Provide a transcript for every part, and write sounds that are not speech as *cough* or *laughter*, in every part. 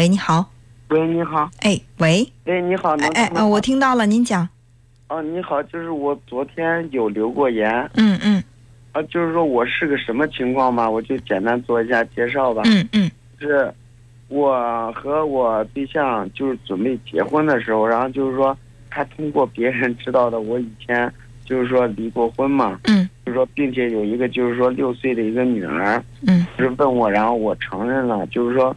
喂，你好。喂，你好。哎，喂。哎，你好。哎哎，呃，我听到了，您讲。哦，你好，就是我昨天有留过言。嗯嗯。啊，就是说我是个什么情况吧，我就简单做一下介绍吧。嗯嗯。是，我和我对象就是准备结婚的时候，然后就是说他通过别人知道的，我以前就是说离过婚嘛。嗯。就是说，并且有一个就是说六岁的一个女儿。嗯。就是问我，然后我承认了，就是说。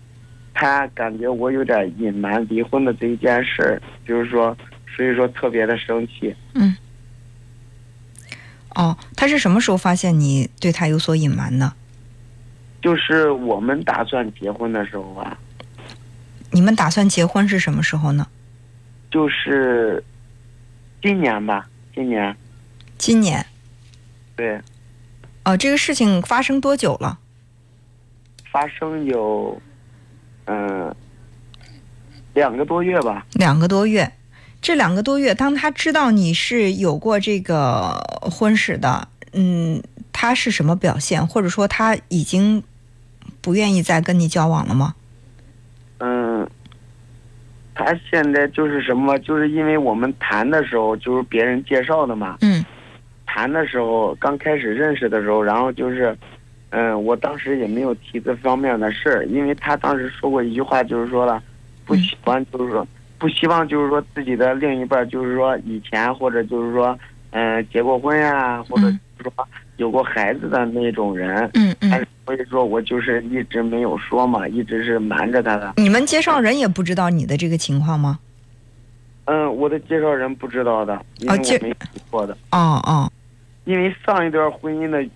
他感觉我有点隐瞒离婚的这一件事儿，就是说，所以说特别的生气。嗯。哦，他是什么时候发现你对他有所隐瞒呢？就是我们打算结婚的时候啊。你们打算结婚是什么时候呢？就是今年吧，今年。今年。对。哦，这个事情发生多久了？发生有。嗯，两个多月吧。两个多月，这两个多月，当他知道你是有过这个婚史的，嗯，他是什么表现？或者说他已经不愿意再跟你交往了吗？嗯，他现在就是什么？就是因为我们谈的时候就是别人介绍的嘛。嗯。谈的时候刚开始认识的时候，然后就是。嗯，我当时也没有提这方面的事儿，因为他当时说过一句话，就是说了，不喜欢，就是说不希望，就是说自己的另一半，就是说以前或者就是说，嗯，结过婚呀，或者就是说有过孩子的那种人。嗯嗯。所以说我就是一直没有说嘛，一直是瞒着他的。你们介绍人也不知道你的这个情况吗？嗯，我的介绍人不知道的，因为我没提过的。哦哦。因为上一段婚姻的。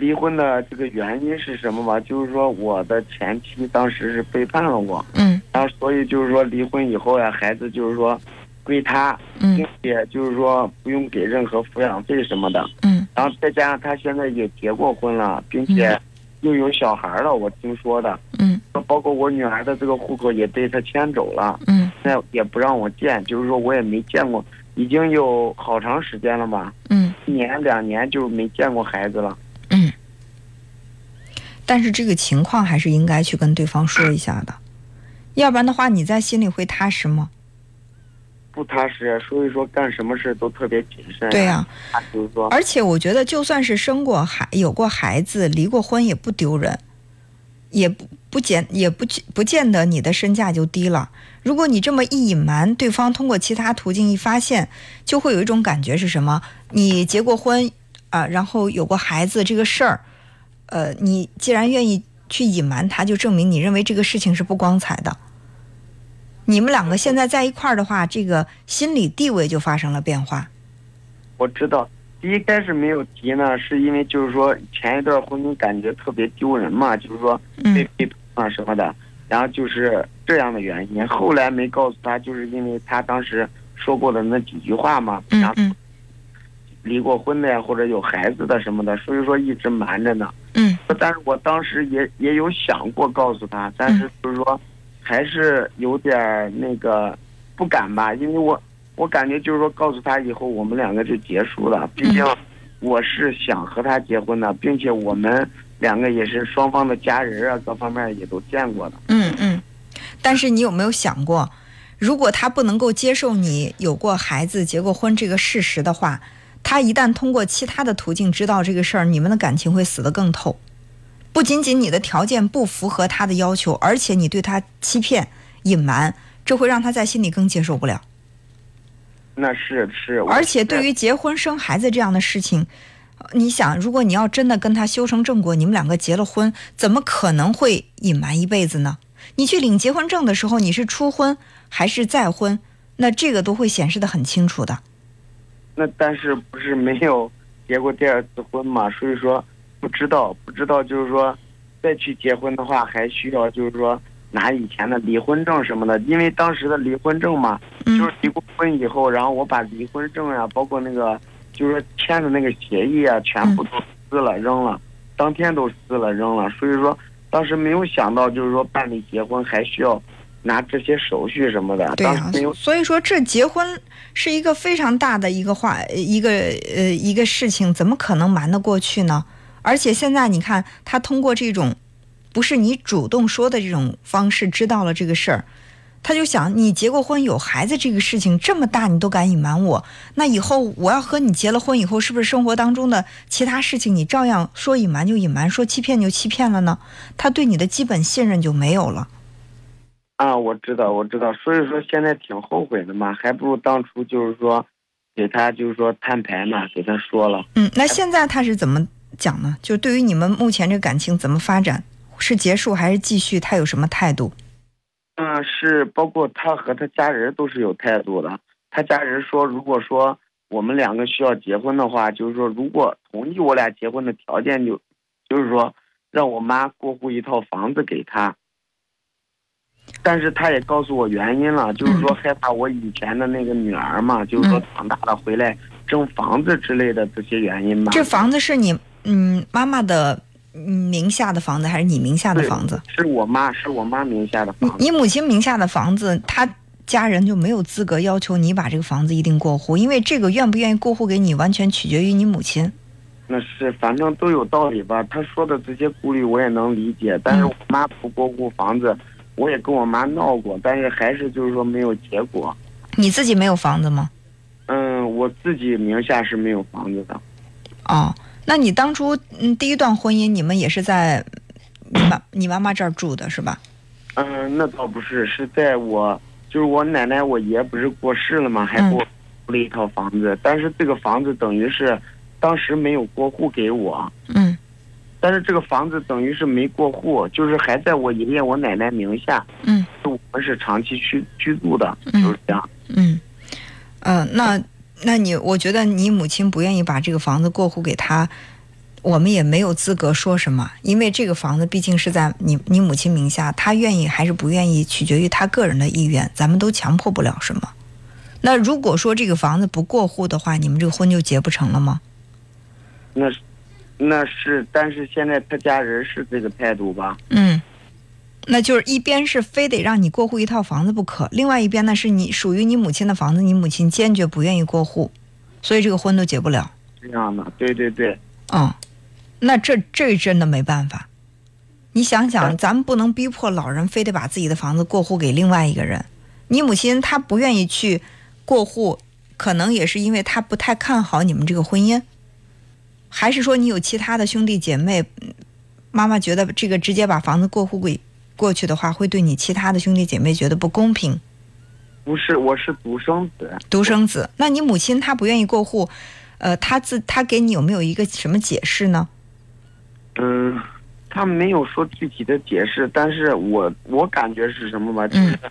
离婚的这个原因是什么吧？就是说我的前妻当时是背叛了我，嗯，然后所以就是说离婚以后呀，孩子就是说归他，并且就是说不用给任何抚养费什么的，嗯，然后再加上他现在也结过婚了，并且又有小孩了，我听说的，嗯，包括我女儿的这个户口也被他迁走了，嗯，那也不让我见，就是说我也没见过，已经有好长时间了吧，嗯，一年两年就没见过孩子了。嗯，但是这个情况还是应该去跟对方说一下的，要不然的话，你在心里会踏实吗？不踏实，所以说干什么事都特别谨慎。对呀，就是说，而且我觉得，就算是生过孩、有过孩子、离过婚，也不丢人，也不不见也不不见得你的身价就低了。如果你这么一隐瞒，对方通过其他途径一发现，就会有一种感觉是什么？你结过婚。啊，然后有过孩子这个事儿，呃，你既然愿意去隐瞒他，就证明你认为这个事情是不光彩的。你们两个现在在一块儿的话，这个心理地位就发生了变化。我知道，第一开始没有提呢，是因为就是说前一段婚姻感觉特别丢人嘛，就是说被背叛啊什么的，然后就是这样的原因。后来没告诉他，就是因为他当时说过的那几句话嘛，然后。离过婚的呀，或者有孩子的什么的，所以说一直瞒着呢。嗯。但是我当时也也有想过告诉他，但是就是说，还是有点那个不敢吧，因为我我感觉就是说告诉他以后我们两个就结束了。毕竟我是想和他结婚的，并且我们两个也是双方的家人啊，各方面也都见过的。嗯嗯。但是你有没有想过，如果他不能够接受你有过孩子、结过婚这个事实的话？他一旦通过其他的途径知道这个事儿，你们的感情会死得更透。不仅仅你的条件不符合他的要求，而且你对他欺骗、隐瞒，这会让他在心里更接受不了。那是是。而且对于结婚生孩子这样的事情，你想，如果你要真的跟他修成正果，你们两个结了婚，怎么可能会隐瞒一辈子呢？你去领结婚证的时候，你是初婚还是再婚？那这个都会显示的很清楚的。那但是不是没有结过第二次婚嘛？所以说不知道，不知道就是说再去结婚的话，还需要就是说拿以前的离婚证什么的。因为当时的离婚证嘛，就是离过婚以后，然后我把离婚证呀，包括那个就是说签的那个协议啊，全部都撕了扔了，当天都撕了扔了。所以说当时没有想到，就是说办理结婚还需要。拿这些手续什么的，对呀，所以说这结婚是一个非常大的一个话，一个呃一个事情，怎么可能瞒得过去呢？而且现在你看，他通过这种不是你主动说的这种方式知道了这个事儿，他就想你结过婚有孩子这个事情这么大你都敢隐瞒我，那以后我要和你结了婚以后，是不是生活当中的其他事情你照样说隐瞒就隐瞒，说欺骗就欺骗了呢？他对你的基本信任就没有了。啊，我知道，我知道，所以说现在挺后悔的嘛，还不如当初就是说，给他就是说摊牌嘛，给他说了。嗯，那现在他是怎么讲呢？就对于你们目前这个感情怎么发展，是结束还是继续？他有什么态度？嗯，是包括他和他家人都是有态度的。他家人说，如果说我们两个需要结婚的话，就是说如果同意我俩结婚的条件，就就是说让我妈过户一套房子给他。但是他也告诉我原因了，就是说害怕我以前的那个女儿嘛，就是说长大了回来争房子之类的这些原因吧。这房子是你嗯妈妈的名下的房子，还是你名下的房子？是我妈，是我妈名下的房子。你母亲名下的房子，她家人就没有资格要求你把这个房子一定过户，因为这个愿不愿意过户给你，完全取决于你母亲。那是，反正都有道理吧。他说的这些顾虑我也能理解，但是我妈不过户房子。我也跟我妈闹过，但是还是就是说没有结果。你自己没有房子吗？嗯，我自己名下是没有房子的。哦，那你当初嗯第一段婚姻你们也是在你妈你妈妈这儿住的是吧？嗯，那倒不是，是在我就是我奶奶我爷不是过世了吗？还给我租了一套房子，但是这个房子等于是当时没有过户给我。嗯。但是这个房子等于是没过户，就是还在我爷爷我奶奶名下。嗯，我们是长期居居住的，就是这样。嗯，呃，那那你我觉得你母亲不愿意把这个房子过户给他，我们也没有资格说什么，因为这个房子毕竟是在你你母亲名下，他愿意还是不愿意，取决于他个人的意愿，咱们都强迫不了什么。那如果说这个房子不过户的话，你们这个婚就结不成了吗？那是。那是，但是现在他家人是这个态度吧？嗯，那就是一边是非得让你过户一套房子不可，另外一边呢是你属于你母亲的房子，你母亲坚决不愿意过户，所以这个婚都结不了。这样的，对对对。嗯，那这这真的没办法。你想想，咱们不能逼迫老人非得把自己的房子过户给另外一个人。你母亲她不愿意去过户，可能也是因为她不太看好你们这个婚姻。还是说你有其他的兄弟姐妹？妈妈觉得这个直接把房子过户给过去的话，会对你其他的兄弟姐妹觉得不公平。不是，我是独生子。独生子，那你母亲她不愿意过户，呃，她自她给你有没有一个什么解释呢？嗯，她没有说具体的解释，但是我我感觉是什么吧？就是。嗯，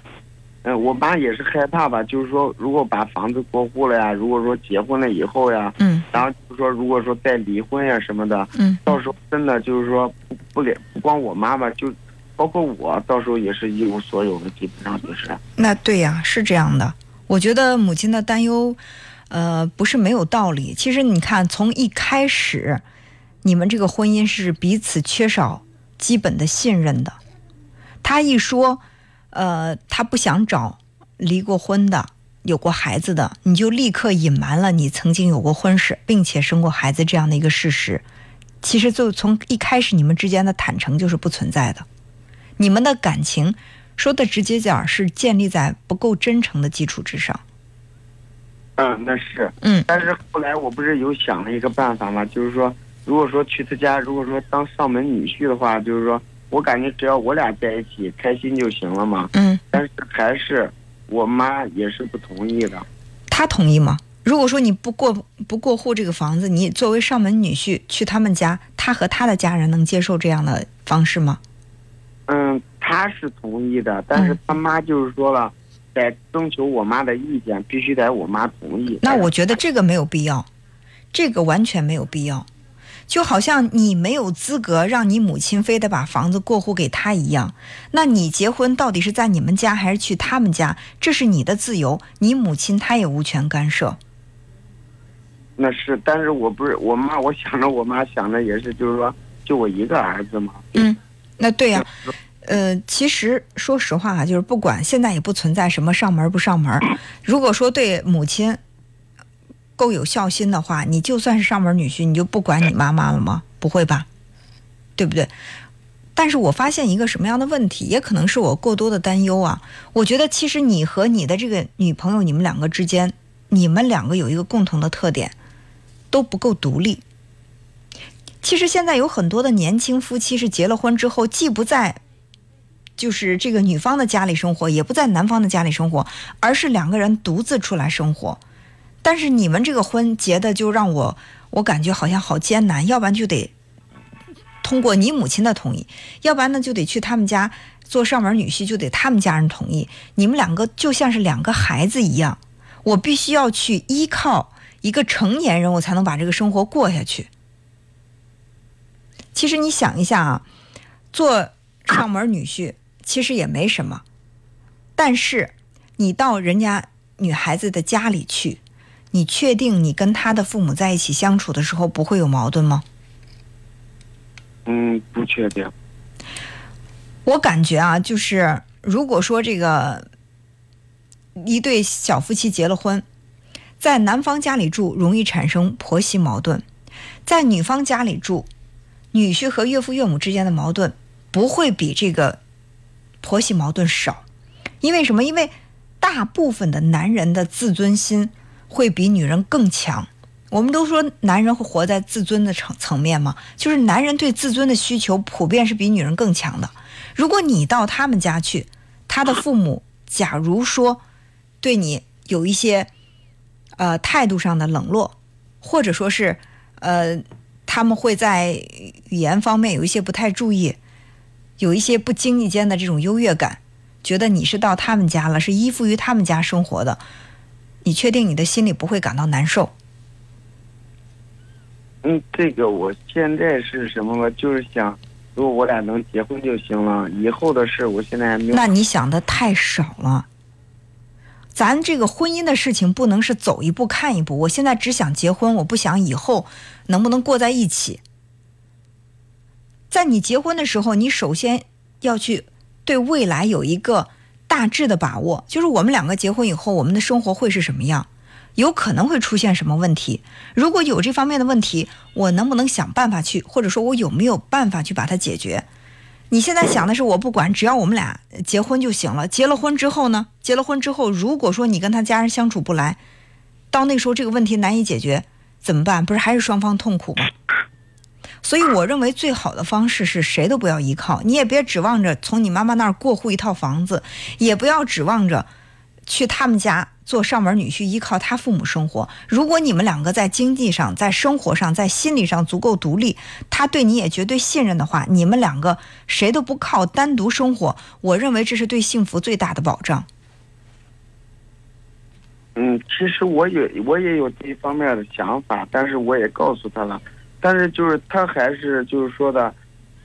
我妈也是害怕吧，就是说，如果把房子过户了呀，如果说结婚了以后呀，嗯，然后就是说，如果说再离婚呀什么的，嗯，到时候真的就是说，不不给不光我妈妈，就包括我，到时候也是一无所有的，基本上就是。那对呀，是这样的。我觉得母亲的担忧，呃，不是没有道理。其实你看，从一开始，你们这个婚姻是彼此缺少基本的信任的。他一说。呃，他不想找离过婚的、有过孩子的，你就立刻隐瞒了你曾经有过婚史，并且生过孩子这样的一个事实。其实，就从一开始你们之间的坦诚就是不存在的。你们的感情，说的直接点是建立在不够真诚的基础之上。嗯，那是。嗯。但是后来我不是有想了一个办法吗？就是说，如果说去他家，如果说当上门女婿的话，就是说。我感觉只要我俩在一起开心就行了嘛。嗯。但是还是我妈也是不同意的。她同意吗？如果说你不过不过户这个房子，你作为上门女婿去他们家，他和他的家人能接受这样的方式吗？嗯，他是同意的，但是他妈就是说了，得征求我妈的意见，必须得我妈同意。那我觉得这个没有必要，这个完全没有必要。就好像你没有资格让你母亲非得把房子过户给他一样，那你结婚到底是在你们家还是去他们家？这是你的自由，你母亲她也无权干涉。那是，但是我不是我妈，我想着我妈想着也是，就是说就我一个儿子嘛。嗯，那对呀，呃，其实说实话啊，就是不管现在也不存在什么上门不上门，如果说对母亲。够有孝心的话，你就算是上门女婿，你就不管你妈妈了吗？不会吧，对不对？但是我发现一个什么样的问题，也可能是我过多的担忧啊。我觉得其实你和你的这个女朋友，你们两个之间，你们两个有一个共同的特点，都不够独立。其实现在有很多的年轻夫妻是结了婚之后，既不在，就是这个女方的家里生活，也不在男方的家里生活，而是两个人独自出来生活。但是你们这个婚结的就让我，我感觉好像好艰难，要不然就得通过你母亲的同意，要不然呢就得去他们家做上门女婿，就得他们家人同意。你们两个就像是两个孩子一样，我必须要去依靠一个成年人，我才能把这个生活过下去。其实你想一下啊，做上门女婿其实也没什么，但是你到人家女孩子的家里去，你确定你跟他的父母在一起相处的时候不会有矛盾吗？嗯，不确定。我感觉啊，就是如果说这个一对小夫妻结了婚，在男方家里住容易产生婆媳矛盾，在女方家里住。女婿和岳父岳母之间的矛盾不会比这个婆媳矛盾少，因为什么？因为大部分的男人的自尊心会比女人更强。我们都说男人会活在自尊的层层面嘛，就是男人对自尊的需求普遍是比女人更强的。如果你到他们家去，他的父母 *coughs* 假如说对你有一些呃态度上的冷落，或者说是呃。他们会在语言方面有一些不太注意，有一些不经意间的这种优越感，觉得你是到他们家了，是依附于他们家生活的，你确定你的心里不会感到难受？嗯，这个我现在是什么呢？就是想，如果我俩能结婚就行了，以后的事我现在还没有。那你想的太少了。咱这个婚姻的事情不能是走一步看一步。我现在只想结婚，我不想以后能不能过在一起。在你结婚的时候，你首先要去对未来有一个大致的把握，就是我们两个结婚以后，我们的生活会是什么样，有可能会出现什么问题。如果有这方面的问题，我能不能想办法去，或者说我有没有办法去把它解决？你现在想的是我不管，只要我们俩结婚就行了。结了婚之后呢？结了婚之后，如果说你跟他家人相处不来，到那时候这个问题难以解决，怎么办？不是还是双方痛苦吗？所以我认为最好的方式是谁都不要依靠，你也别指望着从你妈妈那儿过户一套房子，也不要指望着去他们家。做上门女婿，依靠他父母生活。如果你们两个在经济上、在生活上、在心理上足够独立，他对你也绝对信任的话，你们两个谁都不靠，单独生活，我认为这是对幸福最大的保障。嗯，其实我也我也有这一方面的想法，但是我也告诉他了，但是就是他还是就是说的，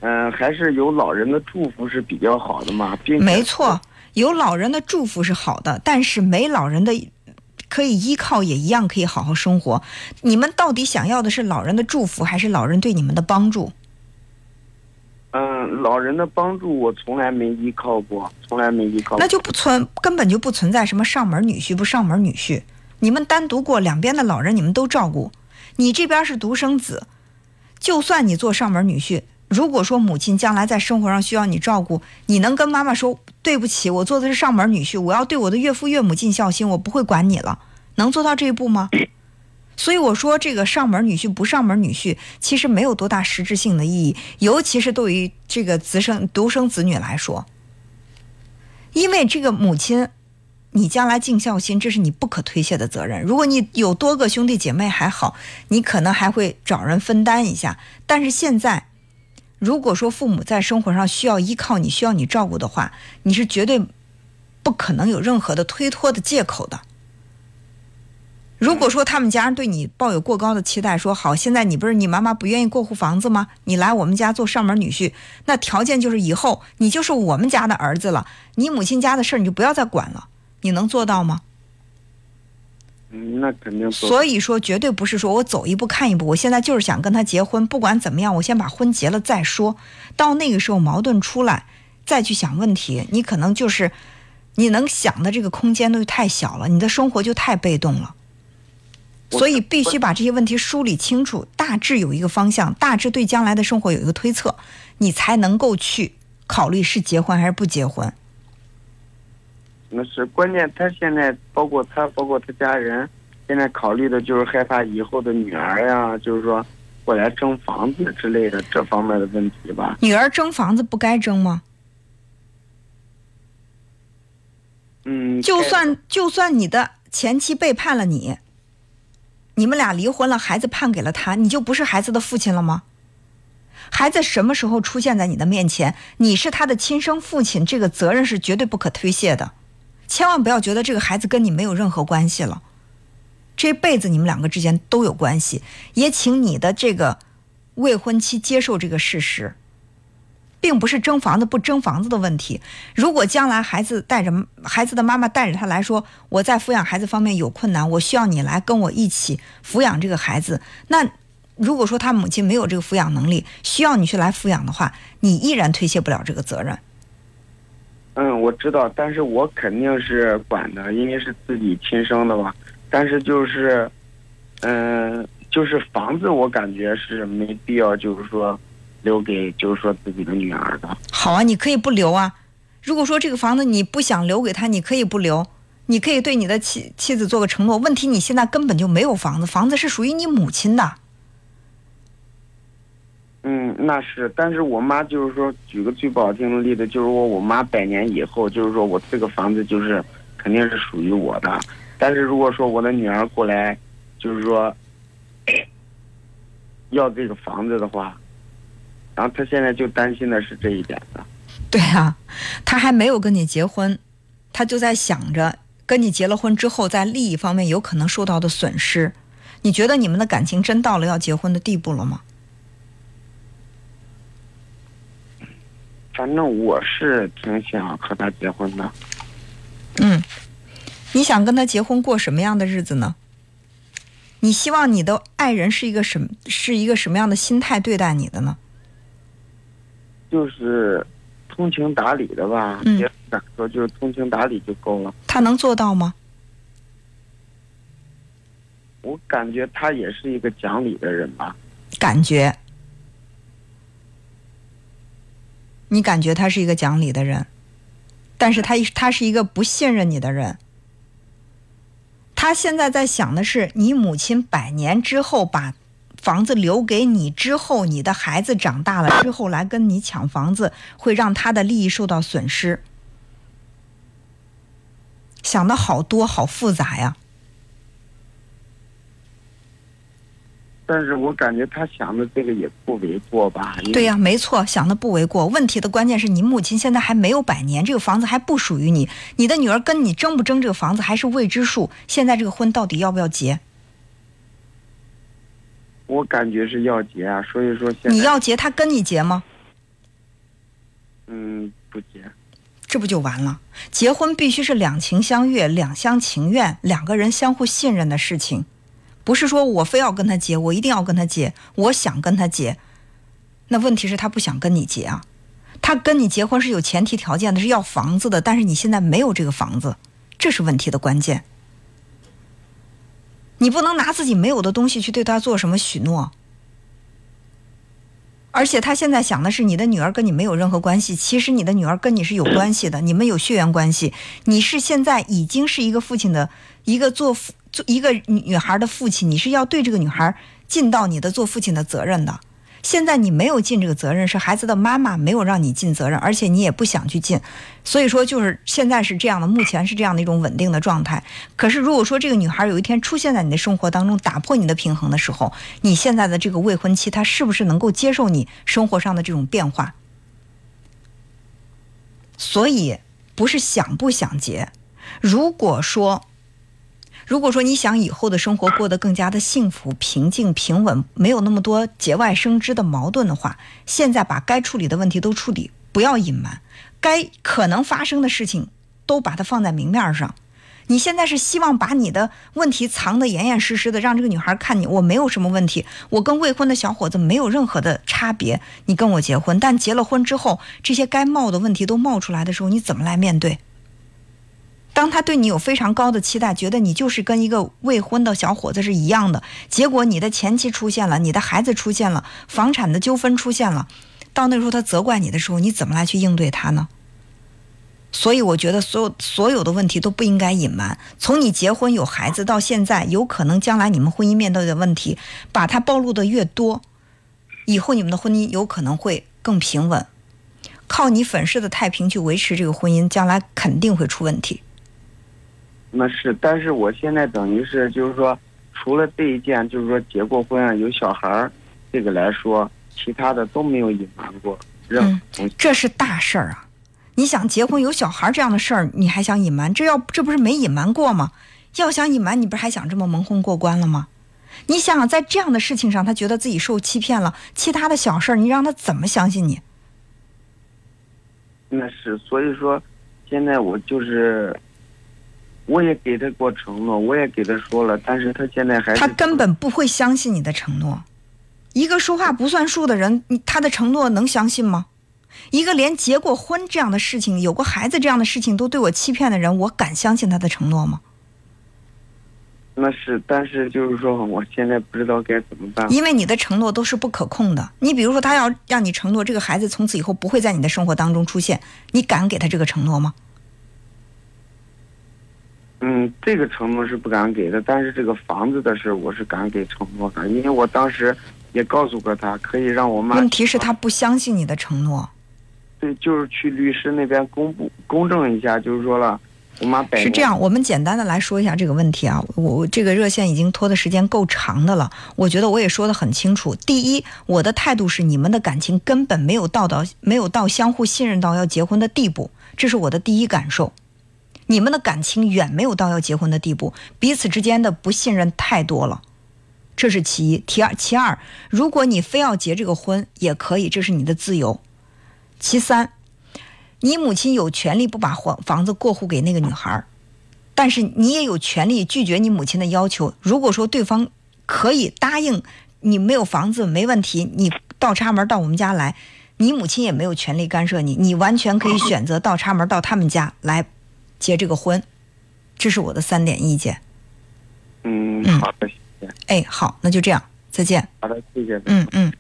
嗯，还是有老人的祝福是比较好的嘛，并没错。有老人的祝福是好的，但是没老人的可以依靠，也一样可以好好生活。你们到底想要的是老人的祝福，还是老人对你们的帮助？嗯，老人的帮助我从来没依靠过，从来没依靠过。那就不存，根本就不存在什么上门女婿不上门女婿。你们单独过，两边的老人你们都照顾。你这边是独生子，就算你做上门女婿。如果说母亲将来在生活上需要你照顾，你能跟妈妈说对不起，我做的是上门女婿，我要对我的岳父岳母尽孝心，我不会管你了，*laughs* 能做到这一步吗？所以我说这个上门女婿不上门女婿，其实没有多大实质性的意义，尤其是对于这个子生独生子女来说，因为这个母亲，你将来尽孝心，这是你不可推卸的责任。如果你有多个兄弟姐妹还好，你可能还会找人分担一下，但是现在。如果说父母在生活上需要依靠你，需要你照顾的话，你是绝对不可能有任何的推脱的借口的。如果说他们家人对你抱有过高的期待，说好，现在你不是你妈妈不愿意过户房子吗？你来我们家做上门女婿，那条件就是以后你就是我们家的儿子了，你母亲家的事儿你就不要再管了，你能做到吗？那肯定。所以说，绝对不是说我走一步看一步。我现在就是想跟他结婚，不管怎么样，我先把婚结了再说。到那个时候矛盾出来，再去想问题，你可能就是你能想的这个空间都太小了，你的生活就太被动了。所以必须把这些问题梳理清楚，大致有一个方向，大致对将来的生活有一个推测，你才能够去考虑是结婚还是不结婚。那是关键，他现在包括他，包括他家人，现在考虑的就是害怕以后的女儿呀，就是说过来争房子之类的这方面的问题吧。女儿争房子不该争吗？嗯，就算就算你的前妻背叛了你，你们俩离婚了，孩子判给了他，你就不是孩子的父亲了吗？孩子什么时候出现在你的面前，你是他的亲生父亲，这个责任是绝对不可推卸的。千万不要觉得这个孩子跟你没有任何关系了，这辈子你们两个之间都有关系。也请你的这个未婚妻接受这个事实，并不是争房子不争房子的问题。如果将来孩子带着孩子的妈妈带着他来说，我在抚养孩子方面有困难，我需要你来跟我一起抚养这个孩子。那如果说他母亲没有这个抚养能力，需要你去来抚养的话，你依然推卸不了这个责任。嗯，我知道，但是我肯定是管的，因为是自己亲生的嘛。但是就是，嗯，就是房子，我感觉是没必要，就是说留给，就是说自己的女儿的。好啊，你可以不留啊。如果说这个房子你不想留给他，你可以不留，你可以对你的妻妻子做个承诺。问题你现在根本就没有房子，房子是属于你母亲的。嗯，那是，但是我妈就是说，举个最不好听的例子，就是说我妈百年以后，就是说我这个房子就是肯定是属于我的。但是如果说我的女儿过来，就是说要这个房子的话，然后她现在就担心的是这一点的。对啊，她还没有跟你结婚，她就在想着跟你结了婚之后，在利益方面有可能受到的损失。你觉得你们的感情真到了要结婚的地步了吗？反正我是挺想和他结婚的。嗯，你想跟他结婚过什么样的日子呢？你希望你的爱人是一个什是一个什么样的心态对待你的呢？就是通情达理的吧，别敢说，就是通情达理就够了。他能做到吗？我感觉他也是一个讲理的人吧。感觉。你感觉他是一个讲理的人，但是他他是一个不信任你的人。他现在在想的是，你母亲百年之后把房子留给你之后，你的孩子长大了之后来跟你抢房子，会让他的利益受到损失。想的好多，好复杂呀。但是我感觉他想的这个也不为过吧？对呀，没错，想的不为过。问题的关键是你母亲现在还没有百年，这个房子还不属于你，你的女儿跟你争不争这个房子还是未知数。现在这个婚到底要不要结？我感觉是要结啊，所以说现在你要结，他跟你结吗？嗯，不结。这不就完了？结婚必须是两情相悦、两厢情愿、两个人相互信任的事情。不是说我非要跟他结，我一定要跟他结，我想跟他结。那问题是，他不想跟你结啊。他跟你结婚是有前提条件的，是要房子的。但是你现在没有这个房子，这是问题的关键。你不能拿自己没有的东西去对他做什么许诺。而且他现在想的是，你的女儿跟你没有任何关系。其实你的女儿跟你是有关系的，*coughs* 你们有血缘关系。你是现在已经是一个父亲的一个做父。做一个女孩的父亲，你是要对这个女孩尽到你的做父亲的责任的。现在你没有尽这个责任，是孩子的妈妈没有让你尽责任，而且你也不想去尽。所以说，就是现在是这样的，目前是这样的一种稳定的状态。可是，如果说这个女孩有一天出现在你的生活当中，打破你的平衡的时候，你现在的这个未婚妻，她是不是能够接受你生活上的这种变化？所以，不是想不想结。如果说，如果说你想以后的生活过得更加的幸福、平静、平稳，没有那么多节外生枝的矛盾的话，现在把该处理的问题都处理，不要隐瞒，该可能发生的事情都把它放在明面上。你现在是希望把你的问题藏得严严实实的，让这个女孩看你，我没有什么问题，我跟未婚的小伙子没有任何的差别，你跟我结婚，但结了婚之后，这些该冒的问题都冒出来的时候，你怎么来面对？当他对你有非常高的期待，觉得你就是跟一个未婚的小伙子是一样的，结果你的前妻出现了，你的孩子出现了，房产的纠纷出现了，到那时候他责怪你的时候，你怎么来去应对他呢？所以我觉得所有所有的问题都不应该隐瞒。从你结婚有孩子到现在，有可能将来你们婚姻面对的问题，把它暴露的越多，以后你们的婚姻有可能会更平稳。靠你粉饰的太平去维持这个婚姻，将来肯定会出问题。那是，但是我现在等于是就是说，除了这一件，就是说结过婚啊有小孩儿，这个来说，其他的都没有隐瞒过任何东西。这是大事儿啊！你想结婚有小孩这样的事儿，你还想隐瞒？这要这不是没隐瞒过吗？要想隐瞒，你不是还想这么蒙混过关了吗？你想想，在这样的事情上，他觉得自己受欺骗了，其他的小事儿，你让他怎么相信你？那是，所以说，现在我就是，我也给他过承诺，我也给他说了，但是他现在还是他根本不会相信你的承诺。一个说话不算数的人，你他的承诺能相信吗？一个连结过婚这样的事情、有过孩子这样的事情都对我欺骗的人，我敢相信他的承诺吗？那是，但是就是说，我现在不知道该怎么办。因为你的承诺都是不可控的。你比如说，他要让你承诺这个孩子从此以后不会在你的生活当中出现，你敢给他这个承诺吗？嗯，这个承诺是不敢给的，但是这个房子的事我是敢给承诺的，因为我当时也告诉过他，可以让我妈。问题是，他不相信你的承诺。对，就是去律师那边公布公证一下，就是说了，我妈百是这样，我们简单的来说一下这个问题啊。我我这个热线已经拖的时间够长的了，我觉得我也说的很清楚。第一，我的态度是你们的感情根本没有到到没有到相互信任到要结婚的地步，这是我的第一感受。你们的感情远没有到要结婚的地步，彼此之间的不信任太多了，这是其一。其二，其二，如果你非要结这个婚也可以，这是你的自由。其三，你母亲有权利不把房房子过户给那个女孩儿，但是你也有权利拒绝你母亲的要求。如果说对方可以答应你没有房子没问题，你倒插门到我们家来，你母亲也没有权利干涉你，你完全可以选择倒插门到他们家来结这个婚。这是我的三点意见。嗯，嗯好的，谢谢，哎，好，那就这样，再见。好的，谢谢。嗯嗯。